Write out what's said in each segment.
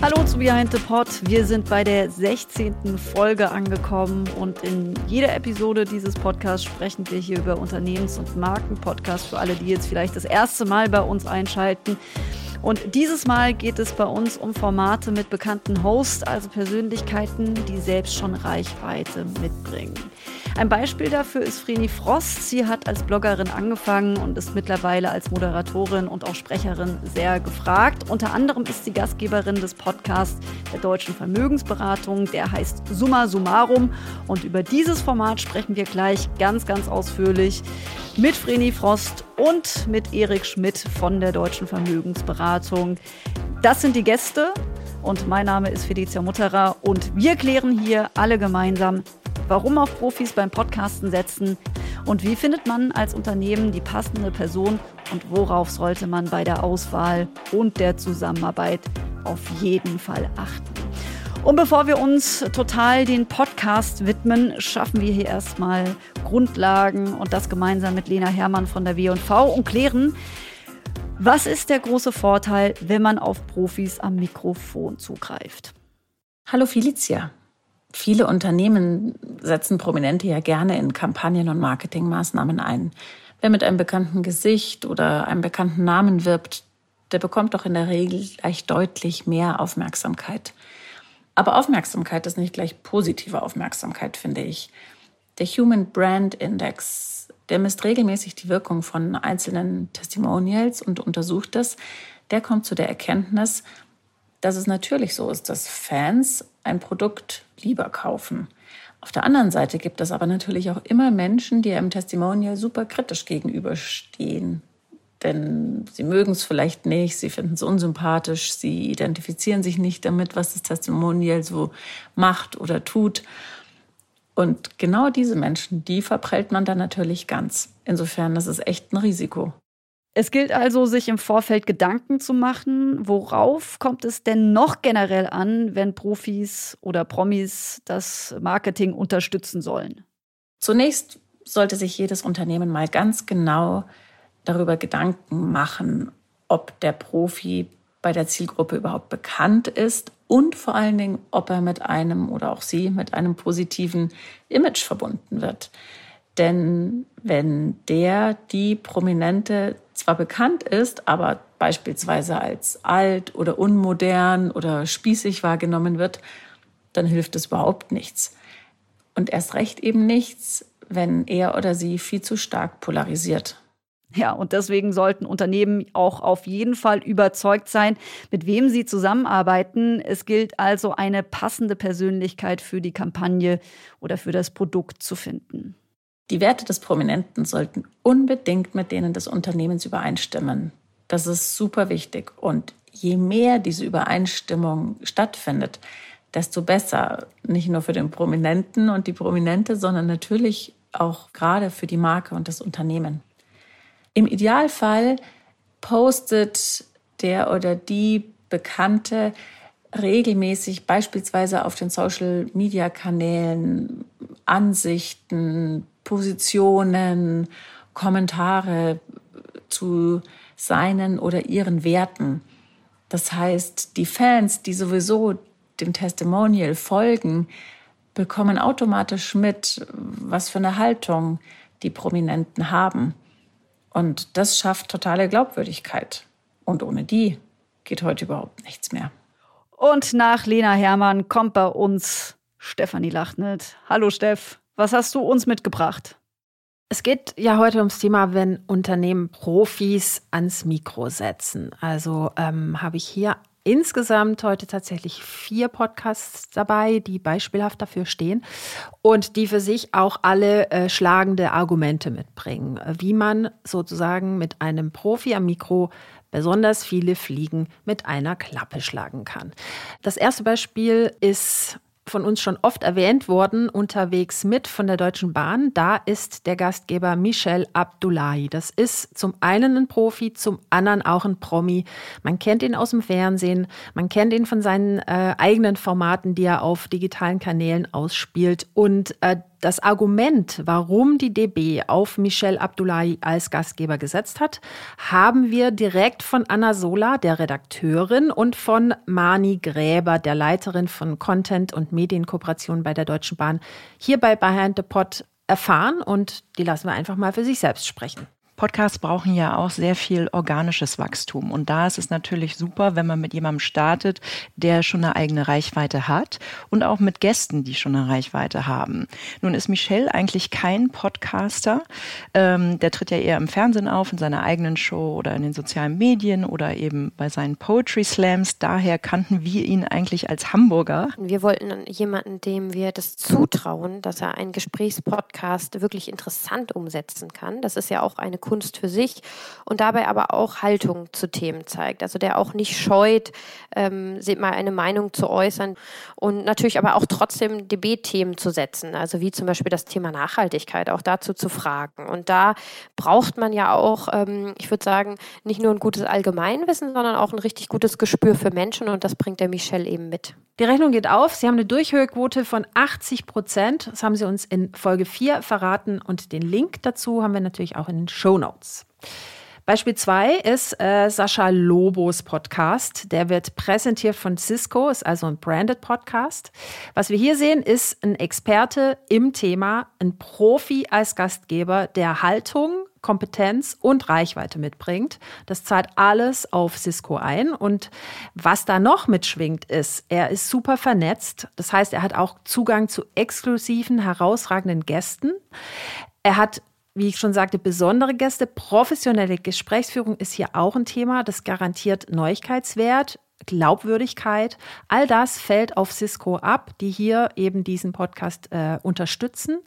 Hallo zu Behind the Pod. Wir sind bei der 16. Folge angekommen und in jeder Episode dieses Podcasts sprechen wir hier über Unternehmens- und Markenpodcasts für alle, die jetzt vielleicht das erste Mal bei uns einschalten. Und dieses Mal geht es bei uns um Formate mit bekannten Hosts, also Persönlichkeiten, die selbst schon Reichweite mitbringen. Ein Beispiel dafür ist Vreni Frost. Sie hat als Bloggerin angefangen und ist mittlerweile als Moderatorin und auch Sprecherin sehr gefragt. Unter anderem ist sie Gastgeberin des Podcasts der Deutschen Vermögensberatung. Der heißt Summa Summarum. Und über dieses Format sprechen wir gleich ganz, ganz ausführlich mit Vreni Frost und mit Erik Schmidt von der Deutschen Vermögensberatung. Das sind die Gäste und mein Name ist Felicia Mutterer und wir klären hier alle gemeinsam, warum auf Profis beim Podcasten setzen und wie findet man als Unternehmen die passende Person und worauf sollte man bei der Auswahl und der Zusammenarbeit auf jeden Fall achten. Und bevor wir uns total den Podcast widmen, schaffen wir hier erstmal Grundlagen und das gemeinsam mit Lena Hermann von der W&V und klären, was ist der große Vorteil, wenn man auf Profis am Mikrofon zugreift? Hallo Felicia. Viele Unternehmen setzen Prominente ja gerne in Kampagnen und Marketingmaßnahmen ein. Wer mit einem bekannten Gesicht oder einem bekannten Namen wirbt, der bekommt doch in der Regel gleich deutlich mehr Aufmerksamkeit. Aber Aufmerksamkeit ist nicht gleich positive Aufmerksamkeit, finde ich. Der Human Brand Index, der misst regelmäßig die Wirkung von einzelnen Testimonials und untersucht es. Der kommt zu der Erkenntnis, dass es natürlich so ist, dass Fans ein Produkt lieber kaufen. Auf der anderen Seite gibt es aber natürlich auch immer Menschen, die einem Testimonial super kritisch gegenüberstehen. Denn sie mögen es vielleicht nicht, sie finden es unsympathisch, sie identifizieren sich nicht damit, was das Testimonial so macht oder tut. Und genau diese Menschen, die verprellt man dann natürlich ganz. Insofern ist es echt ein Risiko. Es gilt also, sich im Vorfeld Gedanken zu machen, worauf kommt es denn noch generell an, wenn Profis oder Promis das Marketing unterstützen sollen? Zunächst sollte sich jedes Unternehmen mal ganz genau darüber Gedanken machen, ob der Profi bei der Zielgruppe überhaupt bekannt ist und vor allen Dingen, ob er mit einem oder auch sie mit einem positiven Image verbunden wird. Denn wenn der, die Prominente zwar bekannt ist, aber beispielsweise als alt oder unmodern oder spießig wahrgenommen wird, dann hilft es überhaupt nichts. Und erst recht eben nichts, wenn er oder sie viel zu stark polarisiert. Ja, und deswegen sollten Unternehmen auch auf jeden Fall überzeugt sein, mit wem sie zusammenarbeiten. Es gilt also, eine passende Persönlichkeit für die Kampagne oder für das Produkt zu finden. Die Werte des Prominenten sollten unbedingt mit denen des Unternehmens übereinstimmen. Das ist super wichtig. Und je mehr diese Übereinstimmung stattfindet, desto besser. Nicht nur für den Prominenten und die Prominente, sondern natürlich auch gerade für die Marke und das Unternehmen. Im Idealfall postet der oder die Bekannte regelmäßig beispielsweise auf den Social-Media-Kanälen Ansichten, Positionen, Kommentare zu seinen oder ihren Werten. Das heißt, die Fans, die sowieso dem Testimonial folgen, bekommen automatisch mit, was für eine Haltung die Prominenten haben. Und das schafft totale Glaubwürdigkeit. Und ohne die geht heute überhaupt nichts mehr. Und nach Lena Hermann kommt bei uns Stefanie Lachnet. Hallo Steff. Was hast du uns mitgebracht? Es geht ja heute ums Thema, wenn Unternehmen Profis ans Mikro setzen. Also ähm, habe ich hier insgesamt heute tatsächlich vier Podcasts dabei, die beispielhaft dafür stehen und die für sich auch alle äh, schlagende Argumente mitbringen, wie man sozusagen mit einem Profi am Mikro besonders viele Fliegen mit einer Klappe schlagen kann. Das erste Beispiel ist von uns schon oft erwähnt worden, unterwegs mit von der Deutschen Bahn. Da ist der Gastgeber Michel Abdullahi. Das ist zum einen ein Profi, zum anderen auch ein Promi. Man kennt ihn aus dem Fernsehen, man kennt ihn von seinen äh, eigenen Formaten, die er auf digitalen Kanälen ausspielt. Und äh, das Argument, warum die DB auf Michel Abdullahi als Gastgeber gesetzt hat, haben wir direkt von Anna Sola, der Redakteurin, und von Mani Gräber, der Leiterin von Content und Medienkooperation bei der Deutschen Bahn, hier bei Behind the Pod erfahren und die lassen wir einfach mal für sich selbst sprechen. Podcasts brauchen ja auch sehr viel organisches Wachstum. Und da ist es natürlich super, wenn man mit jemandem startet, der schon eine eigene Reichweite hat und auch mit Gästen, die schon eine Reichweite haben. Nun ist Michel eigentlich kein Podcaster. Ähm, der tritt ja eher im Fernsehen auf, in seiner eigenen Show oder in den sozialen Medien oder eben bei seinen Poetry Slams. Daher kannten wir ihn eigentlich als Hamburger. Wir wollten jemanden, dem wir das zutrauen, dass er einen Gesprächspodcast wirklich interessant umsetzen kann. Das ist ja auch eine Kunst für sich und dabei aber auch Haltung zu Themen zeigt. Also der auch nicht scheut, ähm, mal eine Meinung zu äußern und natürlich aber auch trotzdem DB-Themen zu setzen. Also wie zum Beispiel das Thema Nachhaltigkeit, auch dazu zu fragen. Und da braucht man ja auch, ähm, ich würde sagen, nicht nur ein gutes Allgemeinwissen, sondern auch ein richtig gutes Gespür für Menschen und das bringt der Michel eben mit. Die Rechnung geht auf. Sie haben eine Durchhörquote von 80 Prozent. Das haben Sie uns in Folge 4 verraten. Und den Link dazu haben wir natürlich auch in den Show Notes. Beispiel 2 ist äh, Sascha Lobos Podcast. Der wird präsentiert von Cisco, ist also ein branded Podcast. Was wir hier sehen, ist ein Experte im Thema, ein Profi als Gastgeber, der Haltung, Kompetenz und Reichweite mitbringt. Das zahlt alles auf Cisco ein. Und was da noch mitschwingt, ist, er ist super vernetzt. Das heißt, er hat auch Zugang zu exklusiven, herausragenden Gästen. Er hat wie ich schon sagte, besondere Gäste. Professionelle Gesprächsführung ist hier auch ein Thema. Das garantiert Neuigkeitswert, Glaubwürdigkeit. All das fällt auf Cisco ab, die hier eben diesen Podcast äh, unterstützen.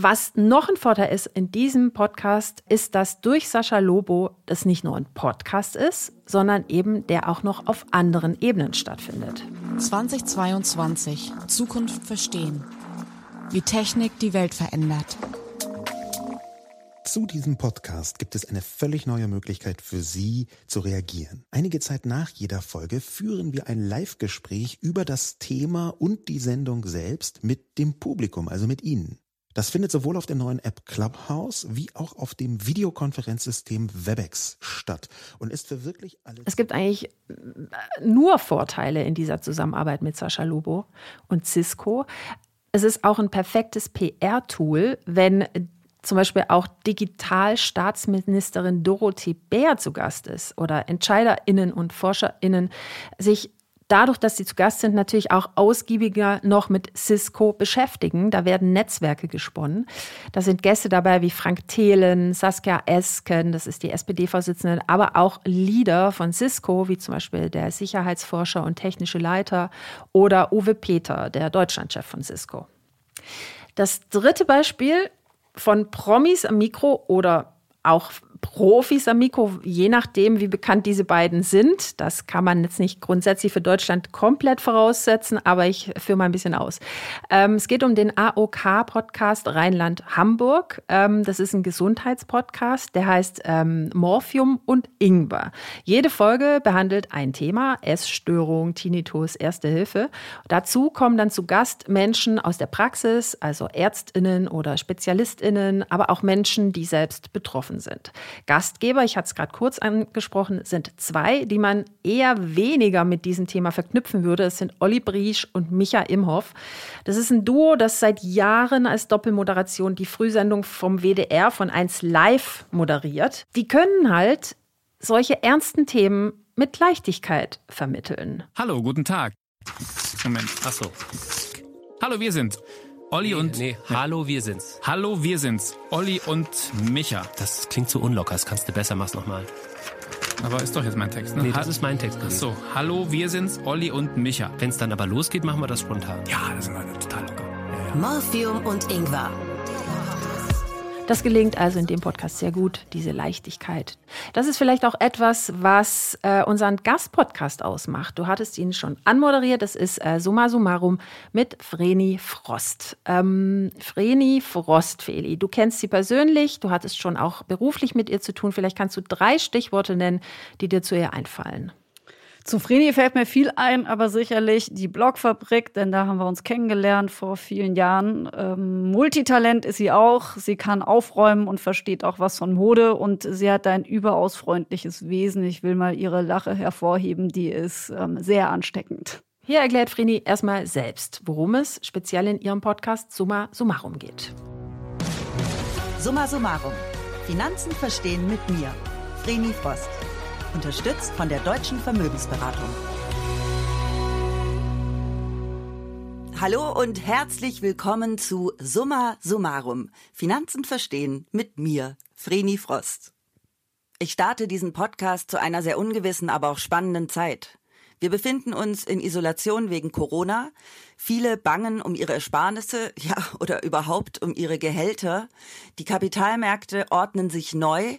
Was noch ein Vorteil ist in diesem Podcast, ist, dass durch Sascha Lobo das nicht nur ein Podcast ist, sondern eben der auch noch auf anderen Ebenen stattfindet. 2022 Zukunft verstehen. Wie Technik die Welt verändert. Zu diesem Podcast gibt es eine völlig neue Möglichkeit für Sie zu reagieren. Einige Zeit nach jeder Folge führen wir ein Live-Gespräch über das Thema und die Sendung selbst mit dem Publikum, also mit Ihnen. Das findet sowohl auf der neuen App Clubhouse wie auch auf dem Videokonferenzsystem Webex statt und ist für wirklich alle. Es gibt eigentlich äh, nur Vorteile in dieser Zusammenarbeit mit Sascha Lobo und Cisco. Es ist auch ein perfektes PR-Tool, wenn zum Beispiel auch Digitalstaatsministerin Dorothee Bär zu Gast ist oder EntscheiderInnen und ForscherInnen sich dadurch, dass sie zu Gast sind, natürlich auch ausgiebiger noch mit Cisco beschäftigen. Da werden Netzwerke gesponnen. Da sind Gäste dabei wie Frank Thelen, Saskia Esken, das ist die SPD-Vorsitzende, aber auch Leader von Cisco, wie zum Beispiel der Sicherheitsforscher und technische Leiter oder Uwe Peter, der Deutschlandchef von Cisco. Das dritte Beispiel von Promis am Mikro oder auch Profis am Mikro, je nachdem, wie bekannt diese beiden sind. Das kann man jetzt nicht grundsätzlich für Deutschland komplett voraussetzen, aber ich führe mal ein bisschen aus. Ähm, es geht um den AOK-Podcast Rheinland-Hamburg. Ähm, das ist ein Gesundheitspodcast, der heißt ähm, Morphium und Ingwer. Jede Folge behandelt ein Thema, Essstörung, Tinnitus, Erste Hilfe. Dazu kommen dann zu Gast Menschen aus der Praxis, also Ärztinnen oder Spezialistinnen, aber auch Menschen, die selbst betroffen sind. Gastgeber, ich hatte es gerade kurz angesprochen, sind zwei, die man eher weniger mit diesem Thema verknüpfen würde. Es sind Olli Briesch und Micha Imhoff. Das ist ein Duo, das seit Jahren als Doppelmoderation die Frühsendung vom WDR von 1 Live moderiert. Die können halt solche ernsten Themen mit Leichtigkeit vermitteln. Hallo, guten Tag. Moment, achso. Hallo, wir sind Olli nee, und. Nee, hallo, wir sind's. Hallo, wir sind's. Olli und Micha. Das klingt so unlocker, das kannst du besser, mach's nochmal. Aber ist doch jetzt mein Text, ne? Nee, das ist mein Text. Ach so, hallo, wir sind's, Olli und Micha. Wenn's dann aber losgeht, machen wir das spontan. Ja, das ist mal total locker. Ja, ja. Morphium und Ingwer. Das gelingt also in dem Podcast sehr gut, diese Leichtigkeit. Das ist vielleicht auch etwas, was äh, unseren Gastpodcast ausmacht. Du hattest ihn schon anmoderiert. Das ist äh, Summa Summarum mit Vreni Frost. Ähm, Vreni Frost, Feli, du kennst sie persönlich. Du hattest schon auch beruflich mit ihr zu tun. Vielleicht kannst du drei Stichworte nennen, die dir zu ihr einfallen. Zu Vreni fällt mir viel ein, aber sicherlich die Blogfabrik, denn da haben wir uns kennengelernt vor vielen Jahren. Ähm, Multitalent ist sie auch. Sie kann aufräumen und versteht auch was von Mode und sie hat ein überaus freundliches Wesen. Ich will mal ihre Lache hervorheben, die ist ähm, sehr ansteckend. Hier erklärt Vreni erstmal selbst, worum es speziell in ihrem Podcast Summa Summarum geht. Summa Summarum. Finanzen verstehen mit mir, Vreni Frost unterstützt von der Deutschen Vermögensberatung. Hallo und herzlich willkommen zu Summa Summarum. Finanzen verstehen mit mir, Vreni Frost. Ich starte diesen Podcast zu einer sehr ungewissen, aber auch spannenden Zeit. Wir befinden uns in Isolation wegen Corona. Viele bangen um ihre Ersparnisse, ja, oder überhaupt um ihre Gehälter. Die Kapitalmärkte ordnen sich neu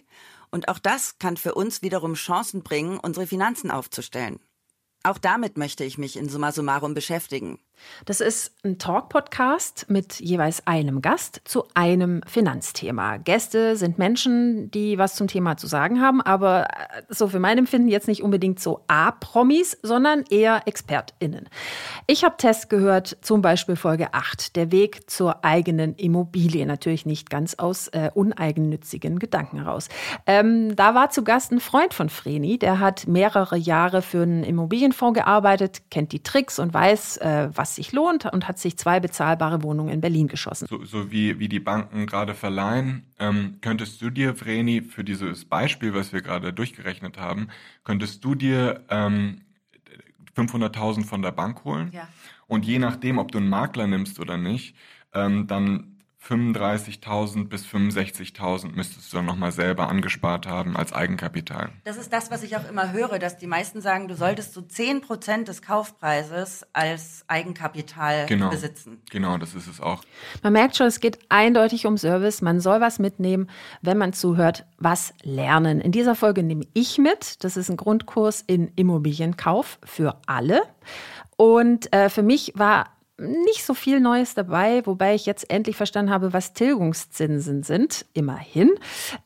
und auch das kann für uns wiederum Chancen bringen, unsere Finanzen aufzustellen. Auch damit möchte ich mich in Summa Summarum beschäftigen. Das ist ein Talk-Podcast mit jeweils einem Gast zu einem Finanzthema. Gäste sind Menschen, die was zum Thema zu sagen haben, aber äh, so für mein Empfinden jetzt nicht unbedingt so A-Promis, sondern eher ExpertInnen. Ich habe Tests gehört, zum Beispiel Folge 8, der Weg zur eigenen Immobilie. Natürlich nicht ganz aus äh, uneigennützigen Gedanken raus. Ähm, da war zu Gast ein Freund von Vreni, der hat mehrere Jahre für einen Immobilienfonds gearbeitet, kennt die Tricks und weiß, äh, was was sich lohnt und hat sich zwei bezahlbare Wohnungen in Berlin geschossen. So, so wie, wie die Banken gerade verleihen, ähm, könntest du dir, Vreni, für dieses Beispiel, was wir gerade durchgerechnet haben, könntest du dir ähm, 500.000 von der Bank holen? Ja. Und je nachdem, ob du einen Makler nimmst oder nicht, ähm, dann 35.000 bis 65.000 müsstest du dann nochmal selber angespart haben als Eigenkapital. Das ist das, was ich auch immer höre, dass die meisten sagen, du solltest so 10 Prozent des Kaufpreises als Eigenkapital genau. besitzen. Genau, das ist es auch. Man merkt schon, es geht eindeutig um Service. Man soll was mitnehmen, wenn man zuhört, was lernen. In dieser Folge nehme ich mit. Das ist ein Grundkurs in Immobilienkauf für alle. Und äh, für mich war nicht so viel Neues dabei, wobei ich jetzt endlich verstanden habe, was Tilgungszinsen sind. Immerhin.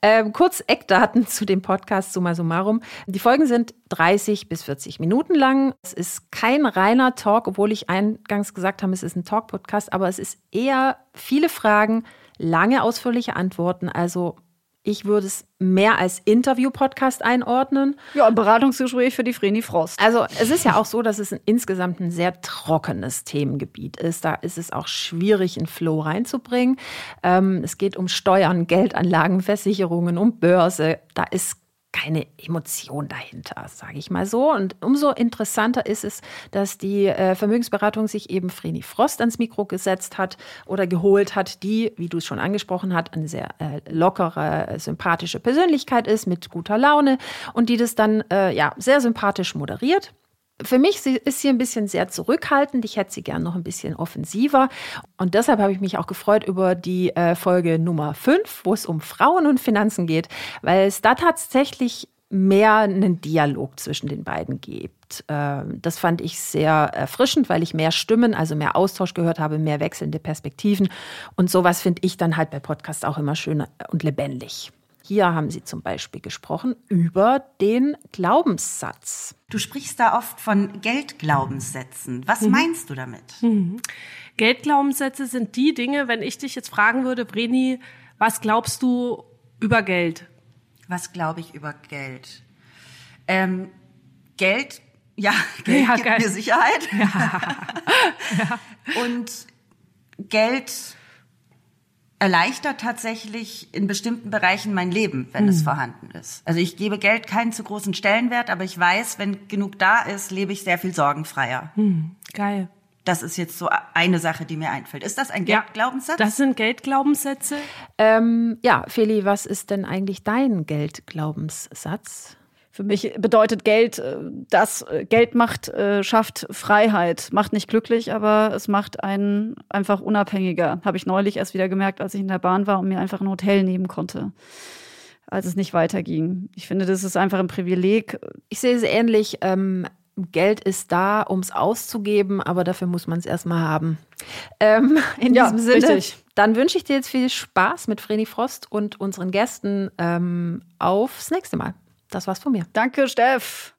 Ähm, kurz Eckdaten zu dem Podcast Summa Summarum. Die Folgen sind 30 bis 40 Minuten lang. Es ist kein reiner Talk, obwohl ich eingangs gesagt habe, es ist ein Talk-Podcast, aber es ist eher viele Fragen, lange ausführliche Antworten. Also ich würde es mehr als Interview-Podcast einordnen. Ja, ein Beratungsgespräch für die Vreni Frost. Also es ist ja auch so, dass es ein, insgesamt ein sehr trockenes Themengebiet ist. Da ist es auch schwierig, einen Flow reinzubringen. Ähm, es geht um Steuern, Geldanlagen, Versicherungen, um Börse. Da ist keine Emotion dahinter, sage ich mal so. Und umso interessanter ist es, dass die äh, Vermögensberatung sich eben Vreni Frost ans Mikro gesetzt hat oder geholt hat, die, wie du es schon angesprochen hast, eine sehr äh, lockere, sympathische Persönlichkeit ist mit guter Laune und die das dann äh, ja sehr sympathisch moderiert. Für mich ist sie ein bisschen sehr zurückhaltend. Ich hätte sie gern noch ein bisschen offensiver. Und deshalb habe ich mich auch gefreut über die äh, Folge Nummer 5, wo es um Frauen und Finanzen geht, weil es da tatsächlich mehr einen Dialog zwischen den beiden gibt. Ähm, das fand ich sehr erfrischend, weil ich mehr Stimmen, also mehr Austausch gehört habe, mehr wechselnde Perspektiven. Und sowas finde ich dann halt bei Podcasts auch immer schön und lebendig. Hier haben Sie zum Beispiel gesprochen über den Glaubenssatz. Du sprichst da oft von Geldglaubenssätzen. Was mhm. meinst du damit? Mhm. Geldglaubenssätze sind die Dinge, wenn ich dich jetzt fragen würde, Vreni, was glaubst du über Geld? Was glaube ich über Geld? Ähm, Geld, ja, Geld ja, gibt geil. mir Sicherheit. Ja. ja. Und Geld erleichtert tatsächlich in bestimmten Bereichen mein Leben, wenn mhm. es vorhanden ist. Also ich gebe Geld keinen zu großen Stellenwert, aber ich weiß, wenn genug da ist, lebe ich sehr viel sorgenfreier. Mhm. Geil. Das ist jetzt so eine Sache, die mir einfällt. Ist das ein Geldglaubenssatz? Ja, das sind Geldglaubenssätze. Ähm, ja, Feli, was ist denn eigentlich dein Geldglaubenssatz? Für mich bedeutet Geld, äh, das äh, Geld macht, äh, schafft Freiheit. Macht nicht glücklich, aber es macht einen einfach unabhängiger. Habe ich neulich erst wieder gemerkt, als ich in der Bahn war und mir einfach ein Hotel nehmen konnte, als es nicht weiterging. Ich finde, das ist einfach ein Privileg. Ich sehe es ähnlich. Ähm Geld ist da, um es auszugeben, aber dafür muss man es erstmal haben. Ähm, in ja, diesem Sinne, richtig. dann wünsche ich dir jetzt viel Spaß mit Vreni Frost und unseren Gästen ähm, aufs nächste Mal. Das war's von mir. Danke, Steff.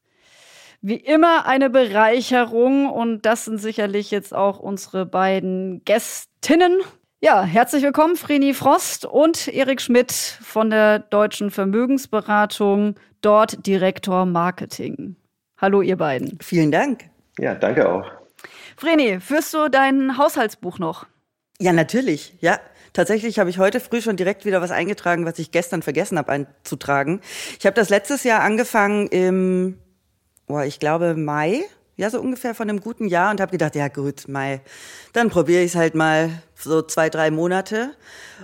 Wie immer eine Bereicherung und das sind sicherlich jetzt auch unsere beiden Gästinnen. Ja, herzlich willkommen, Vreni Frost und Erik Schmidt von der Deutschen Vermögensberatung, dort Direktor Marketing. Hallo, ihr beiden. Vielen Dank. Ja, danke auch. Vreni, führst du dein Haushaltsbuch noch? Ja, natürlich. Ja, Tatsächlich habe ich heute früh schon direkt wieder was eingetragen, was ich gestern vergessen habe einzutragen. Ich habe das letztes Jahr angefangen im boah, ich glaube Mai, ja so ungefähr von einem guten Jahr und habe gedacht, ja gut, Mai, dann probiere ich es halt mal so zwei, drei Monate.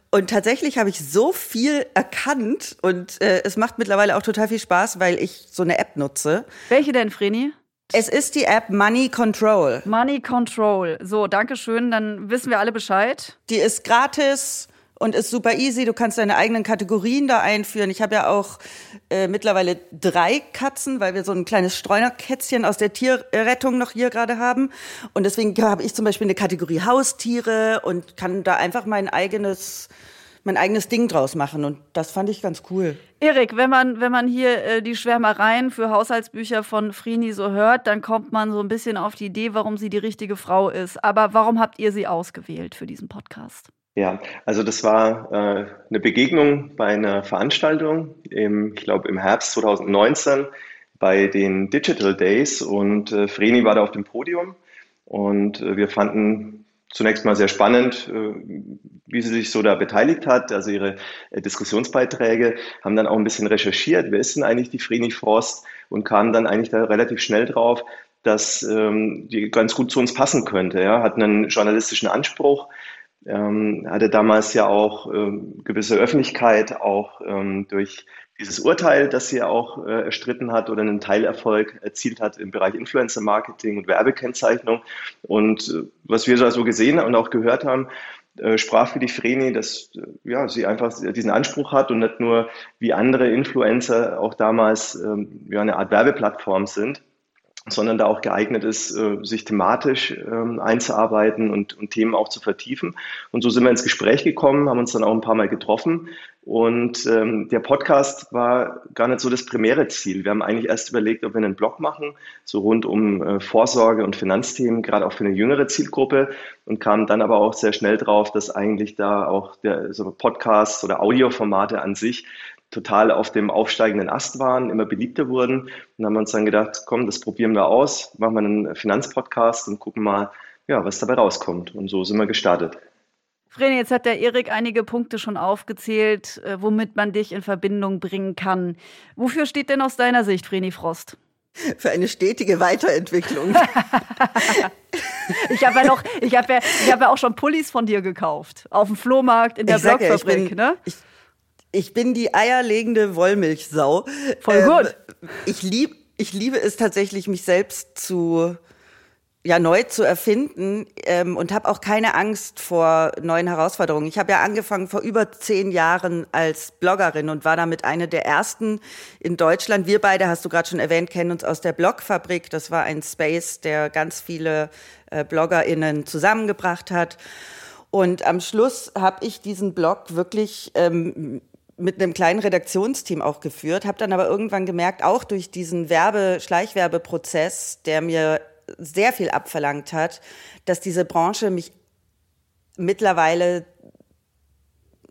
Und tatsächlich habe ich so viel erkannt und äh, es macht mittlerweile auch total viel Spaß, weil ich so eine App nutze. Welche denn, Vreni? Es ist die App Money Control. Money Control. So, danke schön. Dann wissen wir alle Bescheid. Die ist gratis und ist super easy. Du kannst deine eigenen Kategorien da einführen. Ich habe ja auch äh, mittlerweile drei Katzen, weil wir so ein kleines Streunerkätzchen aus der Tierrettung noch hier gerade haben. Und deswegen habe ich zum Beispiel eine Kategorie Haustiere und kann da einfach mein eigenes mein eigenes Ding draus machen und das fand ich ganz cool. Erik, wenn man, wenn man hier äh, die Schwärmereien für Haushaltsbücher von Frini so hört, dann kommt man so ein bisschen auf die Idee, warum sie die richtige Frau ist. Aber warum habt ihr sie ausgewählt für diesen Podcast? Ja, also das war äh, eine Begegnung bei einer Veranstaltung, im, ich glaube im Herbst 2019 bei den Digital Days und äh, Vreni war da auf dem Podium und äh, wir fanden zunächst mal sehr spannend, äh, wie sie sich so da beteiligt hat, also ihre äh, Diskussionsbeiträge, haben dann auch ein bisschen recherchiert, wer ist denn eigentlich die Vreni Frost und kamen dann eigentlich da relativ schnell drauf, dass ähm, die ganz gut zu uns passen könnte. Ja, hat einen journalistischen Anspruch, ähm, hatte damals ja auch ähm, gewisse Öffentlichkeit, auch ähm, durch dieses Urteil, das sie auch äh, erstritten hat oder einen Teilerfolg erzielt hat im Bereich Influencer Marketing und Werbekennzeichnung. Und äh, was wir so gesehen und auch gehört haben, äh, sprach für die Vreni, dass äh, ja, sie einfach diesen Anspruch hat und nicht nur wie andere Influencer auch damals ähm, ja, eine Art Werbeplattform sind, sondern da auch geeignet ist, äh, sich thematisch ähm, einzuarbeiten und, und Themen auch zu vertiefen. Und so sind wir ins Gespräch gekommen, haben uns dann auch ein paar Mal getroffen. Und ähm, der Podcast war gar nicht so das primäre Ziel. Wir haben eigentlich erst überlegt, ob wir einen Blog machen, so rund um äh, Vorsorge und Finanzthemen, gerade auch für eine jüngere Zielgruppe und kamen dann aber auch sehr schnell drauf, dass eigentlich da auch der so Podcasts oder Audioformate an sich total auf dem aufsteigenden Ast waren, immer beliebter wurden. Und haben uns dann gedacht, komm, das probieren wir aus, machen wir einen Finanzpodcast und gucken mal, ja, was dabei rauskommt. Und so sind wir gestartet. Vreni, jetzt hat der Erik einige Punkte schon aufgezählt, äh, womit man dich in Verbindung bringen kann. Wofür steht denn aus deiner Sicht Vreni Frost? Für eine stetige Weiterentwicklung. ich habe ja noch, ich habe ja, ich habe ja auch schon Pullis von dir gekauft auf dem Flohmarkt in der ich Blockfabrik, ja, ich bin, ne? Ich, ich bin die eierlegende Wollmilchsau. Voll ähm, gut. Ich, lieb, ich liebe es tatsächlich, mich selbst zu ja neu zu erfinden ähm, und habe auch keine Angst vor neuen Herausforderungen. Ich habe ja angefangen vor über zehn Jahren als Bloggerin und war damit eine der ersten in Deutschland. Wir beide, hast du gerade schon erwähnt, kennen uns aus der Blogfabrik. Das war ein Space, der ganz viele äh, BloggerInnen zusammengebracht hat. Und am Schluss habe ich diesen Blog wirklich ähm, mit einem kleinen Redaktionsteam auch geführt, habe dann aber irgendwann gemerkt, auch durch diesen Werbe Schleichwerbeprozess, der mir sehr viel abverlangt hat, dass diese Branche mich mittlerweile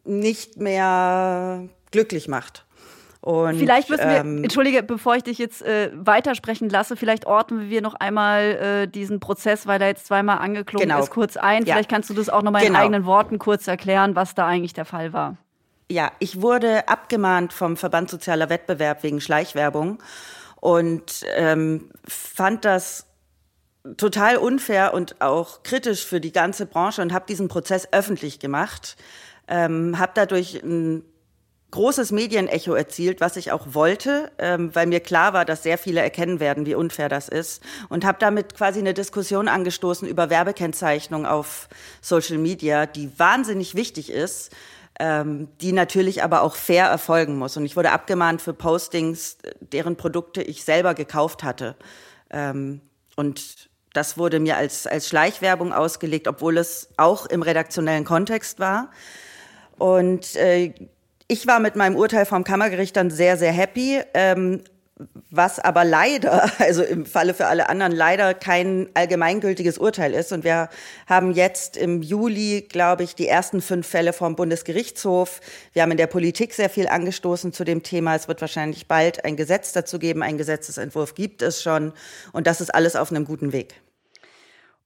nicht mehr glücklich macht. Und, vielleicht müssen wir, ähm, entschuldige, bevor ich dich jetzt äh, weitersprechen lasse, vielleicht ordnen wir noch einmal äh, diesen Prozess, weil er jetzt zweimal angeklungen genau. ist, kurz ein. Ja. Vielleicht kannst du das auch nochmal genau. in eigenen Worten kurz erklären, was da eigentlich der Fall war. Ja, ich wurde abgemahnt vom Verband Sozialer Wettbewerb wegen Schleichwerbung und ähm, fand das total unfair und auch kritisch für die ganze Branche und habe diesen Prozess öffentlich gemacht, ähm, habe dadurch ein großes Medienecho erzielt, was ich auch wollte, ähm, weil mir klar war, dass sehr viele erkennen werden, wie unfair das ist und habe damit quasi eine Diskussion angestoßen über Werbekennzeichnung auf Social Media, die wahnsinnig wichtig ist ähm, die natürlich aber auch fair erfolgen muss. Und ich wurde abgemahnt für Postings, deren Produkte ich selber gekauft hatte. Ähm, und das wurde mir als, als Schleichwerbung ausgelegt, obwohl es auch im redaktionellen Kontext war. Und äh, ich war mit meinem Urteil vom Kammergericht dann sehr, sehr happy, ähm, was aber leider, also im Falle für alle anderen, leider kein allgemeingültiges Urteil ist. Und wir haben jetzt im Juli, glaube ich, die ersten fünf Fälle vom Bundesgerichtshof. Wir haben in der Politik sehr viel angestoßen zu dem Thema. Es wird wahrscheinlich bald ein Gesetz dazu geben. Ein Gesetzesentwurf gibt es schon. Und das ist alles auf einem guten Weg.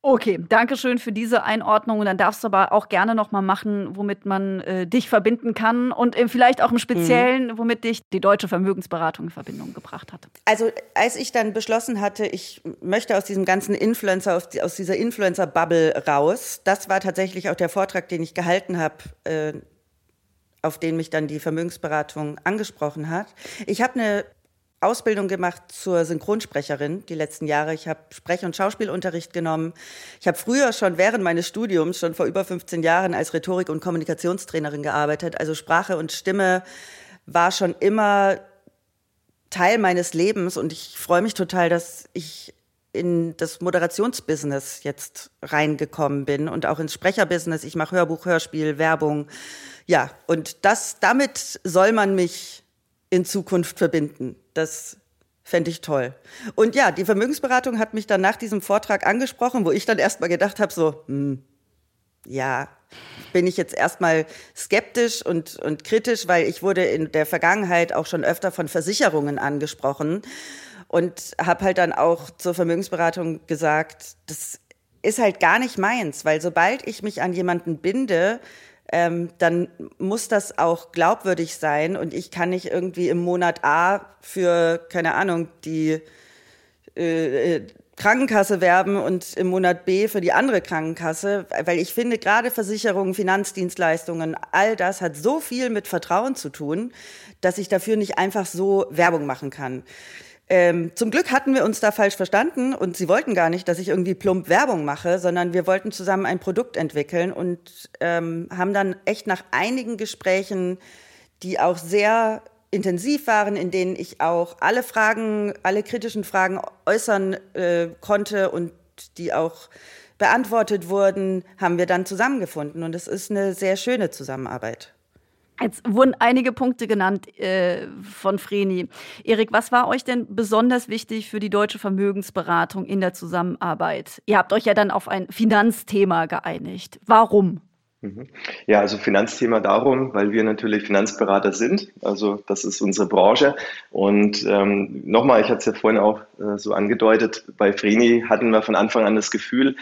Okay, danke schön für diese Einordnung. Und dann darfst du aber auch gerne noch mal machen, womit man äh, dich verbinden kann und äh, vielleicht auch im Speziellen, mhm. womit dich die deutsche Vermögensberatung in Verbindung gebracht hat. Also als ich dann beschlossen hatte, ich möchte aus diesem ganzen Influencer, aus, aus dieser Influencer-Bubble raus, das war tatsächlich auch der Vortrag, den ich gehalten habe. Äh, auf den mich dann die Vermögensberatung angesprochen hat. Ich habe eine Ausbildung gemacht zur Synchronsprecherin die letzten Jahre. Ich habe Sprech- und Schauspielunterricht genommen. Ich habe früher schon während meines Studiums, schon vor über 15 Jahren, als Rhetorik- und Kommunikationstrainerin gearbeitet. Also Sprache und Stimme war schon immer Teil meines Lebens und ich freue mich total, dass ich in das Moderationsbusiness jetzt reingekommen bin und auch ins Sprecherbusiness. Ich mache Hörbuch, Hörspiel, Werbung. Ja, und das, damit soll man mich in Zukunft verbinden. Das fände ich toll. Und ja, die Vermögensberatung hat mich dann nach diesem Vortrag angesprochen, wo ich dann erstmal gedacht habe, so, hm, ja, bin ich jetzt erstmal skeptisch und, und kritisch, weil ich wurde in der Vergangenheit auch schon öfter von Versicherungen angesprochen und habe halt dann auch zur Vermögensberatung gesagt, das ist halt gar nicht meins, weil sobald ich mich an jemanden binde, ähm, dann muss das auch glaubwürdig sein und ich kann nicht irgendwie im Monat A für, keine Ahnung, die äh, äh, Krankenkasse werben und im Monat B für die andere Krankenkasse, weil ich finde, gerade Versicherungen, Finanzdienstleistungen, all das hat so viel mit Vertrauen zu tun, dass ich dafür nicht einfach so Werbung machen kann. Ähm, zum Glück hatten wir uns da falsch verstanden und sie wollten gar nicht, dass ich irgendwie plump Werbung mache, sondern wir wollten zusammen ein Produkt entwickeln und ähm, haben dann echt nach einigen Gesprächen, die auch sehr intensiv waren, in denen ich auch alle Fragen, alle kritischen Fragen äußern äh, konnte und die auch beantwortet wurden, haben wir dann zusammengefunden. Und es ist eine sehr schöne Zusammenarbeit. Jetzt wurden einige Punkte genannt äh, von Vreni. Erik, was war euch denn besonders wichtig für die deutsche Vermögensberatung in der Zusammenarbeit? Ihr habt euch ja dann auf ein Finanzthema geeinigt. Warum? Mhm. Ja, also Finanzthema darum, weil wir natürlich Finanzberater sind. Also das ist unsere Branche. Und ähm, nochmal, ich hatte es ja vorhin auch äh, so angedeutet, bei Vreni hatten wir von Anfang an das Gefühl,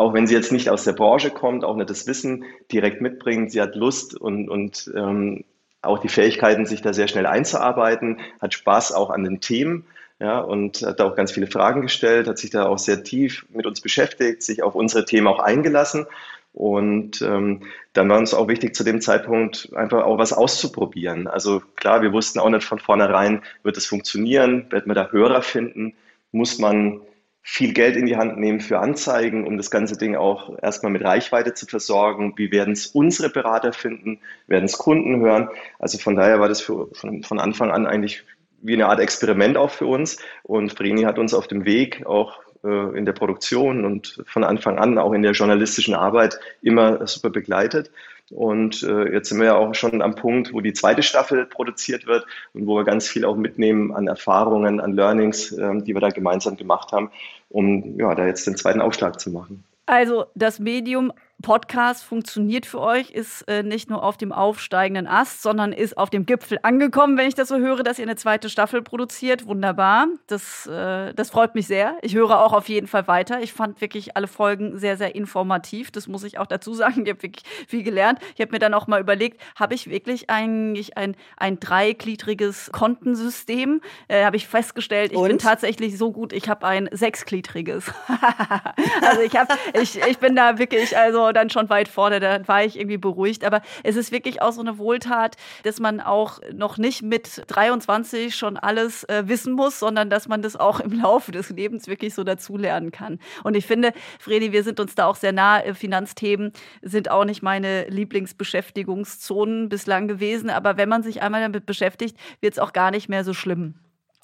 auch wenn sie jetzt nicht aus der Branche kommt, auch nicht das Wissen direkt mitbringt, sie hat Lust und, und ähm, auch die Fähigkeiten, sich da sehr schnell einzuarbeiten, hat Spaß auch an den Themen. Ja, und hat da auch ganz viele Fragen gestellt, hat sich da auch sehr tief mit uns beschäftigt, sich auf unsere Themen auch eingelassen. Und ähm, dann war uns auch wichtig zu dem Zeitpunkt einfach auch was auszuprobieren. Also klar, wir wussten auch nicht von vornherein, wird es funktionieren, wird man da Hörer finden, muss man viel Geld in die Hand nehmen für Anzeigen, um das ganze Ding auch erstmal mit Reichweite zu versorgen. Wie werden es unsere Berater finden? Werden es Kunden hören? Also von daher war das für, von, von Anfang an eigentlich wie eine Art Experiment auch für uns. Und Vreni hat uns auf dem Weg auch äh, in der Produktion und von Anfang an auch in der journalistischen Arbeit immer super begleitet. Und äh, jetzt sind wir ja auch schon am Punkt, wo die zweite Staffel produziert wird und wo wir ganz viel auch mitnehmen an Erfahrungen, an Learnings, äh, die wir da gemeinsam gemacht haben, um ja, da jetzt den zweiten Aufschlag zu machen. Also das Medium Podcast funktioniert für euch, ist äh, nicht nur auf dem aufsteigenden Ast, sondern ist auf dem Gipfel angekommen, wenn ich das so höre, dass ihr eine zweite Staffel produziert. Wunderbar. Das, äh, das freut mich sehr. Ich höre auch auf jeden Fall weiter. Ich fand wirklich alle Folgen sehr, sehr informativ. Das muss ich auch dazu sagen. Ich habe wirklich viel gelernt. Ich habe mir dann auch mal überlegt, habe ich wirklich eigentlich ein, ein dreigliedriges Kontensystem? Äh, habe ich festgestellt, ich Und? bin tatsächlich so gut, ich habe ein sechsgliedriges. also ich, hab, ich, ich bin da wirklich, also dann schon weit vorne, da war ich irgendwie beruhigt. Aber es ist wirklich auch so eine Wohltat, dass man auch noch nicht mit 23 schon alles äh, wissen muss, sondern dass man das auch im Laufe des Lebens wirklich so dazulernen kann. Und ich finde, Fredi, wir sind uns da auch sehr nah. Äh, Finanzthemen sind auch nicht meine Lieblingsbeschäftigungszonen bislang gewesen. Aber wenn man sich einmal damit beschäftigt, wird es auch gar nicht mehr so schlimm.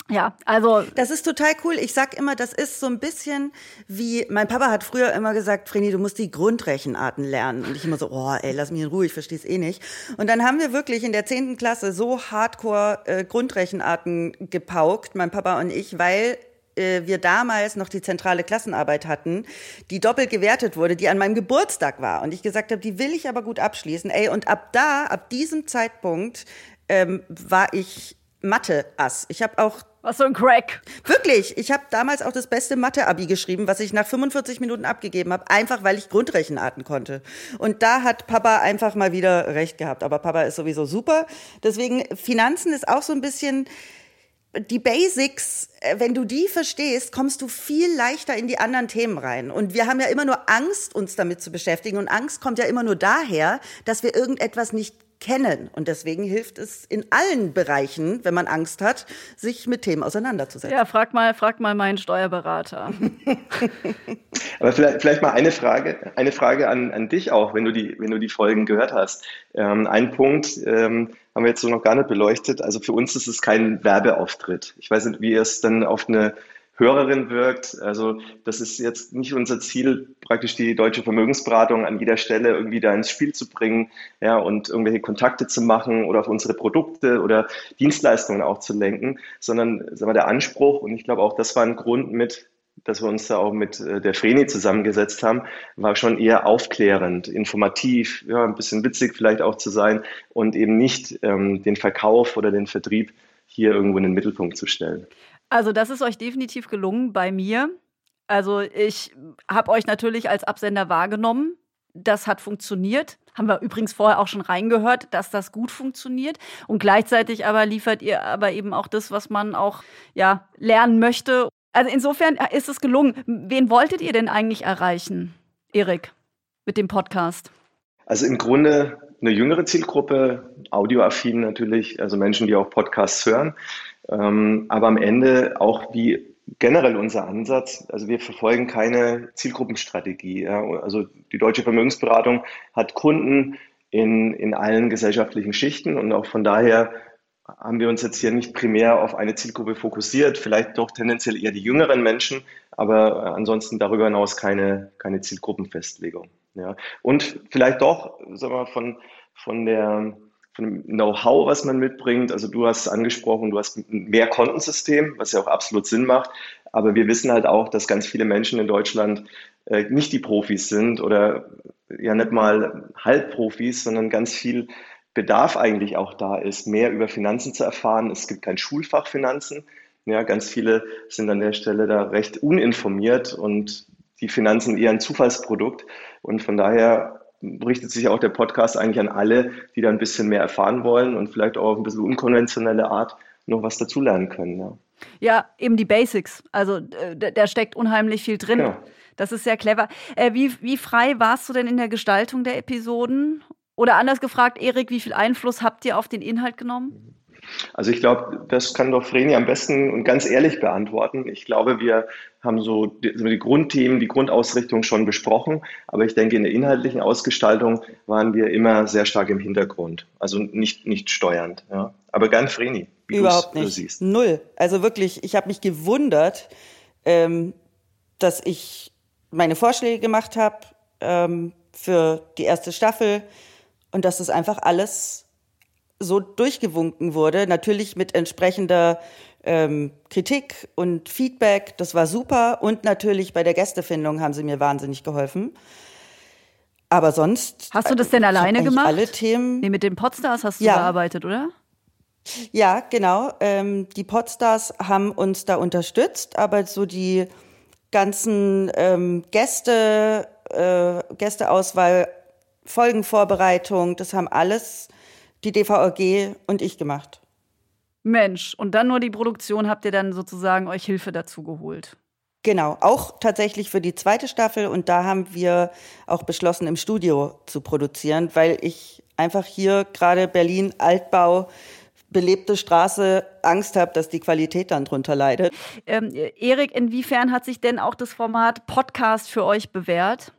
Ja, also. Das ist total cool. Ich sag immer, das ist so ein bisschen wie, mein Papa hat früher immer gesagt, Vreni, du musst die Grundrechenarten lernen. Und ich immer so, oh, ey, lass mich in Ruhe, ich verstehe es eh nicht. Und dann haben wir wirklich in der zehnten Klasse so hardcore äh, Grundrechenarten gepaukt, mein Papa und ich, weil äh, wir damals noch die zentrale Klassenarbeit hatten, die doppelt gewertet wurde, die an meinem Geburtstag war. Und ich gesagt habe, die will ich aber gut abschließen. Ey, und ab da, ab diesem Zeitpunkt, ähm, war ich Mathe-Ass. Ich habe auch was so ein Crack. Wirklich, ich habe damals auch das beste Mathe-Abi geschrieben, was ich nach 45 Minuten abgegeben habe, einfach weil ich Grundrechenarten konnte. Und da hat Papa einfach mal wieder recht gehabt. Aber Papa ist sowieso super. Deswegen, Finanzen ist auch so ein bisschen die Basics, äh, wenn du die verstehst, kommst du viel leichter in die anderen Themen rein. Und wir haben ja immer nur Angst, uns damit zu beschäftigen. Und Angst kommt ja immer nur daher, dass wir irgendetwas nicht kennen. Und deswegen hilft es in allen Bereichen, wenn man Angst hat, sich mit Themen auseinanderzusetzen. Ja, frag mal, frag mal meinen Steuerberater. Aber vielleicht, vielleicht mal eine Frage, eine Frage an, an dich auch, wenn du die, wenn du die Folgen gehört hast. Ähm, ein Punkt ähm, haben wir jetzt so noch gar nicht beleuchtet. Also für uns ist es kein Werbeauftritt. Ich weiß nicht, wie ihr es dann auf eine Hörerin wirkt. Also das ist jetzt nicht unser Ziel, praktisch die deutsche Vermögensberatung an jeder Stelle irgendwie da ins Spiel zu bringen ja, und irgendwelche Kontakte zu machen oder auf unsere Produkte oder Dienstleistungen auch zu lenken, sondern sagen wir, der Anspruch, und ich glaube auch das war ein Grund mit, dass wir uns da auch mit äh, der Vreni zusammengesetzt haben, war schon eher aufklärend, informativ, ja, ein bisschen witzig vielleicht auch zu sein und eben nicht ähm, den Verkauf oder den Vertrieb hier irgendwo in den Mittelpunkt zu stellen. Also das ist euch definitiv gelungen bei mir. Also ich habe euch natürlich als Absender wahrgenommen. Das hat funktioniert. Haben wir übrigens vorher auch schon reingehört, dass das gut funktioniert. Und gleichzeitig aber liefert ihr aber eben auch das, was man auch ja, lernen möchte. Also insofern ist es gelungen. Wen wolltet ihr denn eigentlich erreichen, Erik, mit dem Podcast? Also im Grunde eine jüngere Zielgruppe, audioaffin natürlich, also Menschen, die auch Podcasts hören. Ähm, aber am Ende auch wie generell unser Ansatz, also wir verfolgen keine Zielgruppenstrategie. Ja. Also die Deutsche Vermögensberatung hat Kunden in, in allen gesellschaftlichen Schichten und auch von daher haben wir uns jetzt hier nicht primär auf eine Zielgruppe fokussiert, vielleicht doch tendenziell eher die jüngeren Menschen, aber ansonsten darüber hinaus keine, keine Zielgruppenfestlegung. Ja. Und vielleicht doch, sagen wir mal, von, von der von dem Know-how, was man mitbringt. Also du hast es angesprochen, du hast ein Mehrkontensystem, was ja auch absolut Sinn macht. Aber wir wissen halt auch, dass ganz viele Menschen in Deutschland äh, nicht die Profis sind oder ja nicht mal Halbprofis, sondern ganz viel Bedarf eigentlich auch da ist, mehr über Finanzen zu erfahren. Es gibt kein Schulfach Finanzen. Ja, ganz viele sind an der Stelle da recht uninformiert und die Finanzen eher ein Zufallsprodukt. Und von daher richtet sich auch der Podcast eigentlich an alle, die da ein bisschen mehr erfahren wollen und vielleicht auch auf ein bisschen unkonventionelle Art noch was dazulernen können. Ja. ja, eben die Basics. Also äh, da steckt unheimlich viel drin. Ja. Das ist sehr clever. Äh, wie, wie frei warst du denn in der Gestaltung der Episoden? Oder anders gefragt, Erik, wie viel Einfluss habt ihr auf den Inhalt genommen? Also ich glaube, das kann doch Vreni am besten und ganz ehrlich beantworten. Ich glaube, wir haben so die, die, Grundthemen, die Grundausrichtung schon besprochen, aber ich denke, in der inhaltlichen Ausgestaltung waren wir immer sehr stark im Hintergrund, also nicht, nicht steuernd. Ja. Aber gern Vreni, wie Überhaupt nicht. siehst. Null. Also wirklich, ich habe mich gewundert, ähm, dass ich meine Vorschläge gemacht habe ähm, für die erste Staffel und dass es einfach alles so durchgewunken wurde, natürlich mit entsprechender ähm, Kritik und Feedback, das war super. Und natürlich bei der Gästefindung haben sie mir wahnsinnig geholfen. Aber sonst. Hast du das denn alleine gemacht? Alle Themen. Nee, mit den Podstars hast du ja. gearbeitet, oder? Ja, genau. Ähm, die Podstars haben uns da unterstützt, aber so die ganzen ähm, Gäste, äh, Gästeauswahl, Folgenvorbereitung, das haben alles die DVAG und ich gemacht. Mensch, und dann nur die Produktion habt ihr dann sozusagen euch Hilfe dazu geholt. Genau, auch tatsächlich für die zweite Staffel und da haben wir auch beschlossen, im Studio zu produzieren, weil ich einfach hier gerade Berlin Altbau belebte Straße Angst habe, dass die Qualität dann drunter leidet. Ähm, Erik, inwiefern hat sich denn auch das Format Podcast für euch bewährt?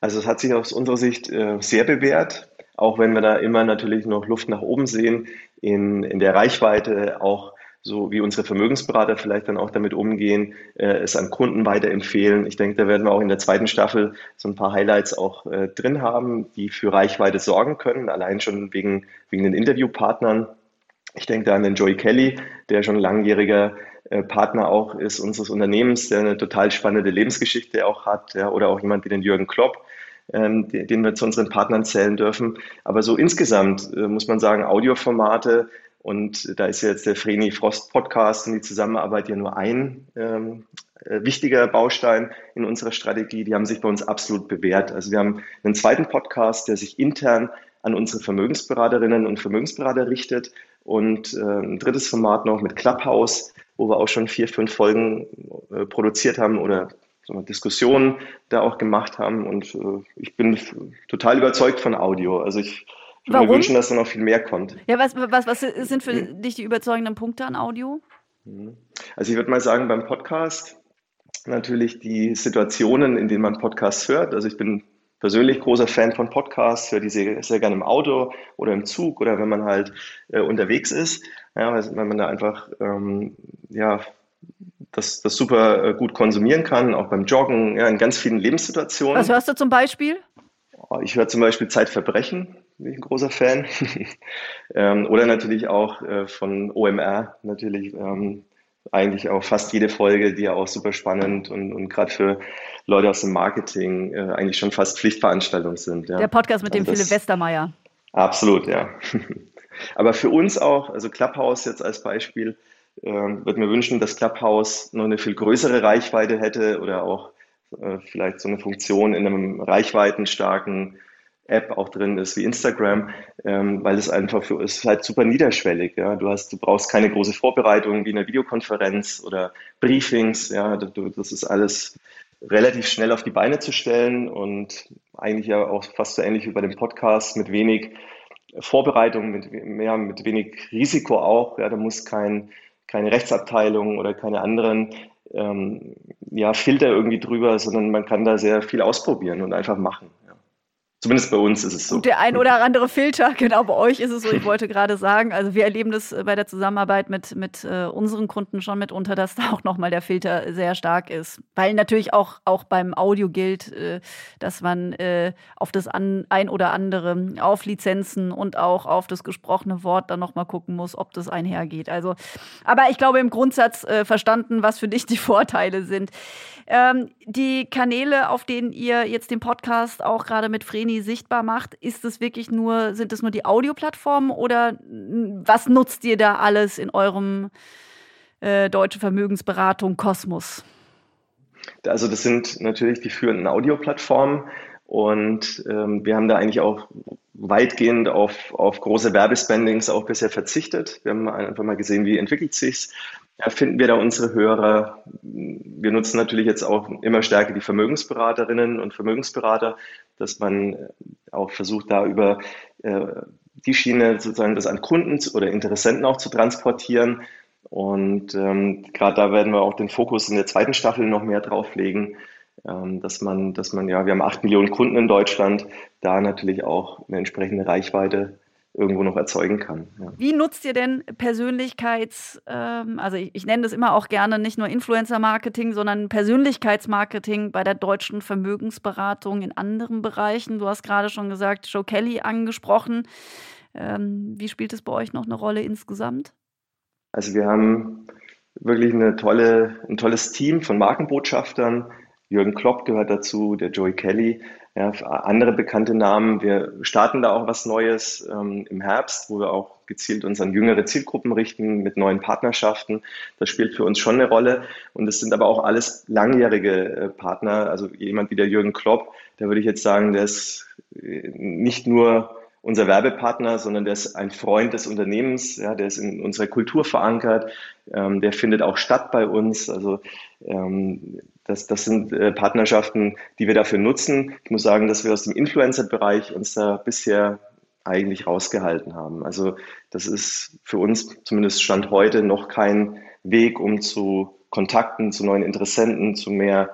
Also es hat sich aus unserer Sicht äh, sehr bewährt auch wenn wir da immer natürlich noch Luft nach oben sehen in, in der Reichweite, auch so wie unsere Vermögensberater vielleicht dann auch damit umgehen, äh, es an Kunden weiterempfehlen. Ich denke, da werden wir auch in der zweiten Staffel so ein paar Highlights auch äh, drin haben, die für Reichweite sorgen können, allein schon wegen, wegen den Interviewpartnern. Ich denke da an den Joey Kelly, der schon langjähriger äh, Partner auch ist unseres Unternehmens, der eine total spannende Lebensgeschichte auch hat, ja, oder auch jemand wie den Jürgen Klopp, ähm, den wir zu unseren Partnern zählen dürfen. Aber so insgesamt äh, muss man sagen, Audioformate und da ist jetzt der Vreni Frost Podcast und die Zusammenarbeit ja nur ein ähm, äh, wichtiger Baustein in unserer Strategie. Die haben sich bei uns absolut bewährt. Also wir haben einen zweiten Podcast, der sich intern an unsere Vermögensberaterinnen und Vermögensberater richtet und äh, ein drittes Format noch mit Clubhouse, wo wir auch schon vier, fünf Folgen äh, produziert haben oder so Diskussionen da auch gemacht haben. Und äh, ich bin total überzeugt von Audio. Also ich würde mir wünschen, dass da noch viel mehr kommt. Ja, was, was, was sind für hm. dich die überzeugenden Punkte an Audio? Hm. Also ich würde mal sagen, beim Podcast natürlich die Situationen, in denen man Podcasts hört. Also ich bin persönlich großer Fan von Podcasts, höre die sehr, sehr gerne im Auto oder im Zug oder wenn man halt äh, unterwegs ist, ja, weil man da einfach ähm, ja, das, das super äh, gut konsumieren kann, auch beim Joggen, ja, in ganz vielen Lebenssituationen. Was hörst du zum Beispiel? Ich höre zum Beispiel Zeitverbrechen, bin ich ein großer Fan. ähm, oder natürlich auch äh, von OMR, natürlich ähm, eigentlich auch fast jede Folge, die ja auch super spannend und, und gerade für Leute aus dem Marketing äh, eigentlich schon fast Pflichtveranstaltungen sind. Ja. Der Podcast mit dem also Philipp Westermeier. Absolut, ja. Aber für uns auch, also Clubhouse jetzt als Beispiel, äh, würde mir wünschen, dass Clubhouse noch eine viel größere Reichweite hätte oder auch äh, vielleicht so eine Funktion in einem reichweitenstarken App auch drin ist wie Instagram, ähm, weil es einfach für es ist halt super niederschwellig. Ja, du hast, du brauchst keine große Vorbereitung wie eine Videokonferenz oder Briefings. Ja, das ist alles relativ schnell auf die Beine zu stellen und eigentlich ja auch fast so ähnlich wie bei dem Podcast mit wenig Vorbereitung, mit mehr, mit wenig Risiko auch. Ja, da muss kein keine Rechtsabteilung oder keine anderen ähm, ja, Filter irgendwie drüber, sondern man kann da sehr viel ausprobieren und einfach machen. Zumindest bei uns ist es so. Und der ein oder andere Filter, genau bei euch ist es so. Ich wollte gerade sagen, also wir erleben das bei der Zusammenarbeit mit, mit äh, unseren Kunden schon mitunter, dass da auch nochmal der Filter sehr stark ist. Weil natürlich auch, auch beim Audio gilt, äh, dass man äh, auf das an, ein oder andere, auf Lizenzen und auch auf das gesprochene Wort dann nochmal gucken muss, ob das einhergeht. Also, aber ich glaube im Grundsatz äh, verstanden, was für dich die Vorteile sind. Ähm, die Kanäle, auf denen ihr jetzt den Podcast auch gerade mit Vreni sichtbar macht, ist es wirklich nur, sind es nur die Audioplattformen oder was nutzt ihr da alles in eurem äh, Deutsche Vermögensberatung Kosmos? Also das sind natürlich die führenden Audioplattformen und ähm, wir haben da eigentlich auch weitgehend auf, auf große Werbespendings auch bisher verzichtet. Wir haben einfach mal gesehen, wie entwickelt sich's. Ja, finden wir da unsere Hörer? Wir nutzen natürlich jetzt auch immer stärker die Vermögensberaterinnen und Vermögensberater, dass man auch versucht, da über äh, die Schiene sozusagen das an Kunden oder Interessenten auch zu transportieren. Und ähm, gerade da werden wir auch den Fokus in der zweiten Staffel noch mehr drauf legen, ähm, dass man, dass man ja, wir haben acht Millionen Kunden in Deutschland, da natürlich auch eine entsprechende Reichweite irgendwo noch erzeugen kann. Ja. Wie nutzt ihr denn Persönlichkeits, ähm, also ich, ich, nenne das immer auch gerne nicht nur Influencer-Marketing, sondern Persönlichkeitsmarketing bei der deutschen Vermögensberatung in anderen Bereichen? Du hast gerade schon gesagt, Joe Kelly angesprochen. Ähm, wie spielt es bei euch noch eine Rolle insgesamt? Also wir haben wirklich eine tolle, ein tolles Team von Markenbotschaftern. Jürgen Klopp gehört dazu, der Joey Kelly, ja, andere bekannte Namen. Wir starten da auch was Neues ähm, im Herbst, wo wir auch gezielt uns an jüngere Zielgruppen richten mit neuen Partnerschaften. Das spielt für uns schon eine Rolle. Und es sind aber auch alles langjährige äh, Partner. Also jemand wie der Jürgen Klopp, da würde ich jetzt sagen, der ist äh, nicht nur unser Werbepartner, sondern der ist ein Freund des Unternehmens, ja, der ist in unserer Kultur verankert, ähm, der findet auch statt bei uns. Also ähm, das, das sind äh, Partnerschaften, die wir dafür nutzen. Ich muss sagen, dass wir aus dem Influencer-Bereich uns da bisher eigentlich rausgehalten haben. Also das ist für uns zumindest Stand heute noch kein Weg, um zu Kontakten, zu neuen Interessenten, zu mehr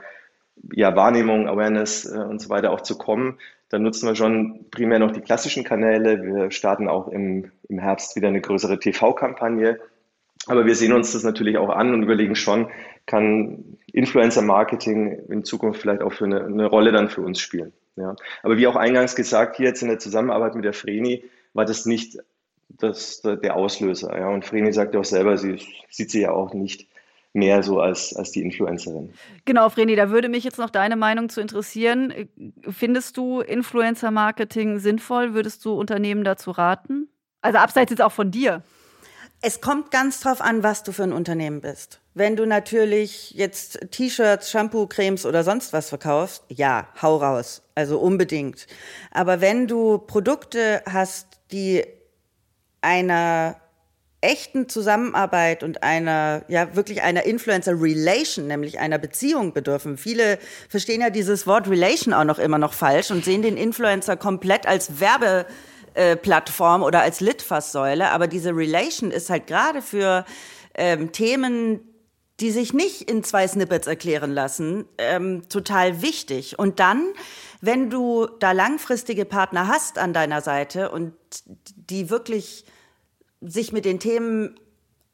ja, Wahrnehmung, Awareness äh, und so weiter auch zu kommen. Dann nutzen wir schon primär noch die klassischen Kanäle. Wir starten auch im, im Herbst wieder eine größere TV-Kampagne Aber wir sehen uns das natürlich auch an und überlegen schon, kann Influencer-Marketing in Zukunft vielleicht auch für eine, eine, Rolle dann für uns spielen. Ja. Aber wie auch eingangs gesagt, hier jetzt in der Zusammenarbeit mit der Vreni war das nicht das, der Auslöser. Ja. Und Vreni sagt ja auch selber, sie sieht sie ja auch nicht mehr so als, als die Influencerin. Genau, Vreni, da würde mich jetzt noch deine Meinung zu interessieren. Findest du Influencer-Marketing sinnvoll? Würdest du Unternehmen dazu raten? Also abseits jetzt auch von dir. Es kommt ganz drauf an, was du für ein Unternehmen bist. Wenn du natürlich jetzt T-Shirts, Shampoo, Cremes oder sonst was verkaufst, ja, hau raus. Also unbedingt. Aber wenn du Produkte hast, die einer echten Zusammenarbeit und einer, ja, wirklich einer Influencer-Relation, nämlich einer Beziehung bedürfen. Viele verstehen ja dieses Wort Relation auch noch immer noch falsch und sehen den Influencer komplett als Werbe, Plattform oder als Litfaßsäule, aber diese Relation ist halt gerade für ähm, Themen, die sich nicht in zwei Snippets erklären lassen, ähm, total wichtig. Und dann, wenn du da langfristige Partner hast an deiner Seite und die wirklich sich mit den Themen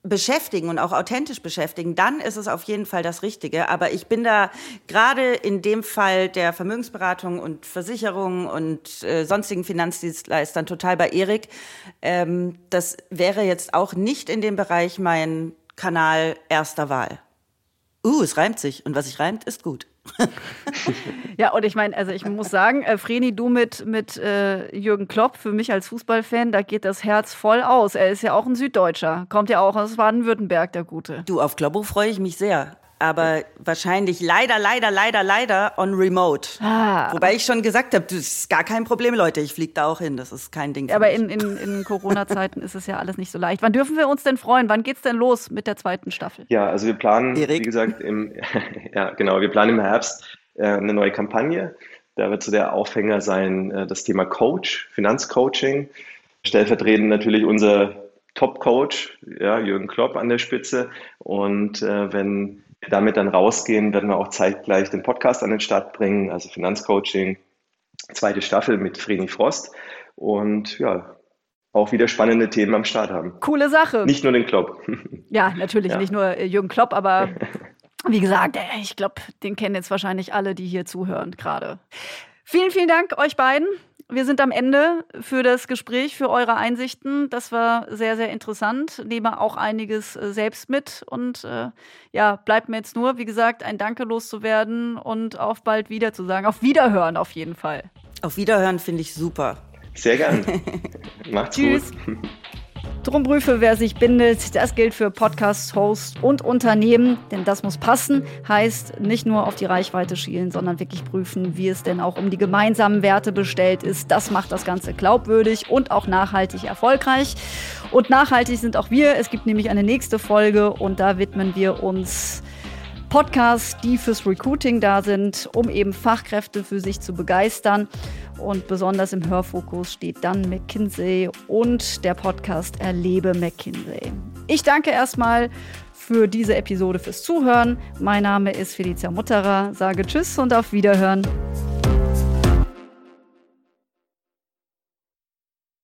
beschäftigen und auch authentisch beschäftigen, dann ist es auf jeden Fall das Richtige. Aber ich bin da gerade in dem Fall der Vermögensberatung und Versicherung und äh, sonstigen Finanzdienstleistern total bei Erik. Ähm, das wäre jetzt auch nicht in dem Bereich mein Kanal erster Wahl. Uh, es reimt sich und was sich reimt, ist gut. ja, und ich meine, also ich muss sagen, äh, Vreni, du mit, mit äh, Jürgen Klopp, für mich als Fußballfan, da geht das Herz voll aus. Er ist ja auch ein Süddeutscher, kommt ja auch aus Baden-Württemberg, der Gute. Du, auf Kloppo freue ich mich sehr aber wahrscheinlich leider, leider, leider, leider on remote. Ah. Wobei ich schon gesagt habe, das ist gar kein Problem, Leute. Ich fliege da auch hin. Das ist kein Ding. aber in, in, in Corona-Zeiten ist es ja alles nicht so leicht. Wann dürfen wir uns denn freuen? Wann geht's denn los mit der zweiten Staffel? Ja, also wir planen, Erik. wie gesagt, im, ja, genau, wir planen im Herbst äh, eine neue Kampagne. Da wird so der Aufhänger sein, äh, das Thema Coach, Finanzcoaching. Stellvertretend natürlich unser Top-Coach, ja, Jürgen Klopp an der Spitze. Und äh, wenn damit dann rausgehen, werden wir auch zeitgleich den Podcast an den Start bringen, also Finanzcoaching, zweite Staffel mit Vreni Frost und ja, auch wieder spannende Themen am Start haben. Coole Sache. Nicht nur den Klopp. Ja, natürlich ja. nicht nur äh, Jürgen Klopp, aber wie gesagt, äh, ich glaube, den kennen jetzt wahrscheinlich alle, die hier zuhören gerade. Vielen, vielen Dank euch beiden wir sind am Ende für das Gespräch, für eure Einsichten. Das war sehr, sehr interessant. Nehme auch einiges äh, selbst mit. Und äh, ja, bleibt mir jetzt nur, wie gesagt, ein Danke loszuwerden und auf bald wieder zu sagen. Auf Wiederhören auf jeden Fall. Auf Wiederhören finde ich super. Sehr gern. Macht's Tschüss. gut. Drum prüfe, wer sich bindet. Das gilt für Podcast, Host und Unternehmen, denn das muss passen. Heißt nicht nur auf die Reichweite schielen, sondern wirklich prüfen, wie es denn auch um die gemeinsamen Werte bestellt ist. Das macht das Ganze glaubwürdig und auch nachhaltig erfolgreich. Und nachhaltig sind auch wir. Es gibt nämlich eine nächste Folge und da widmen wir uns Podcasts, die fürs Recruiting da sind, um eben Fachkräfte für sich zu begeistern. Und besonders im Hörfokus steht dann McKinsey und der Podcast Erlebe McKinsey. Ich danke erstmal für diese Episode fürs Zuhören. Mein Name ist Felicia Mutterer, sage Tschüss und auf Wiederhören.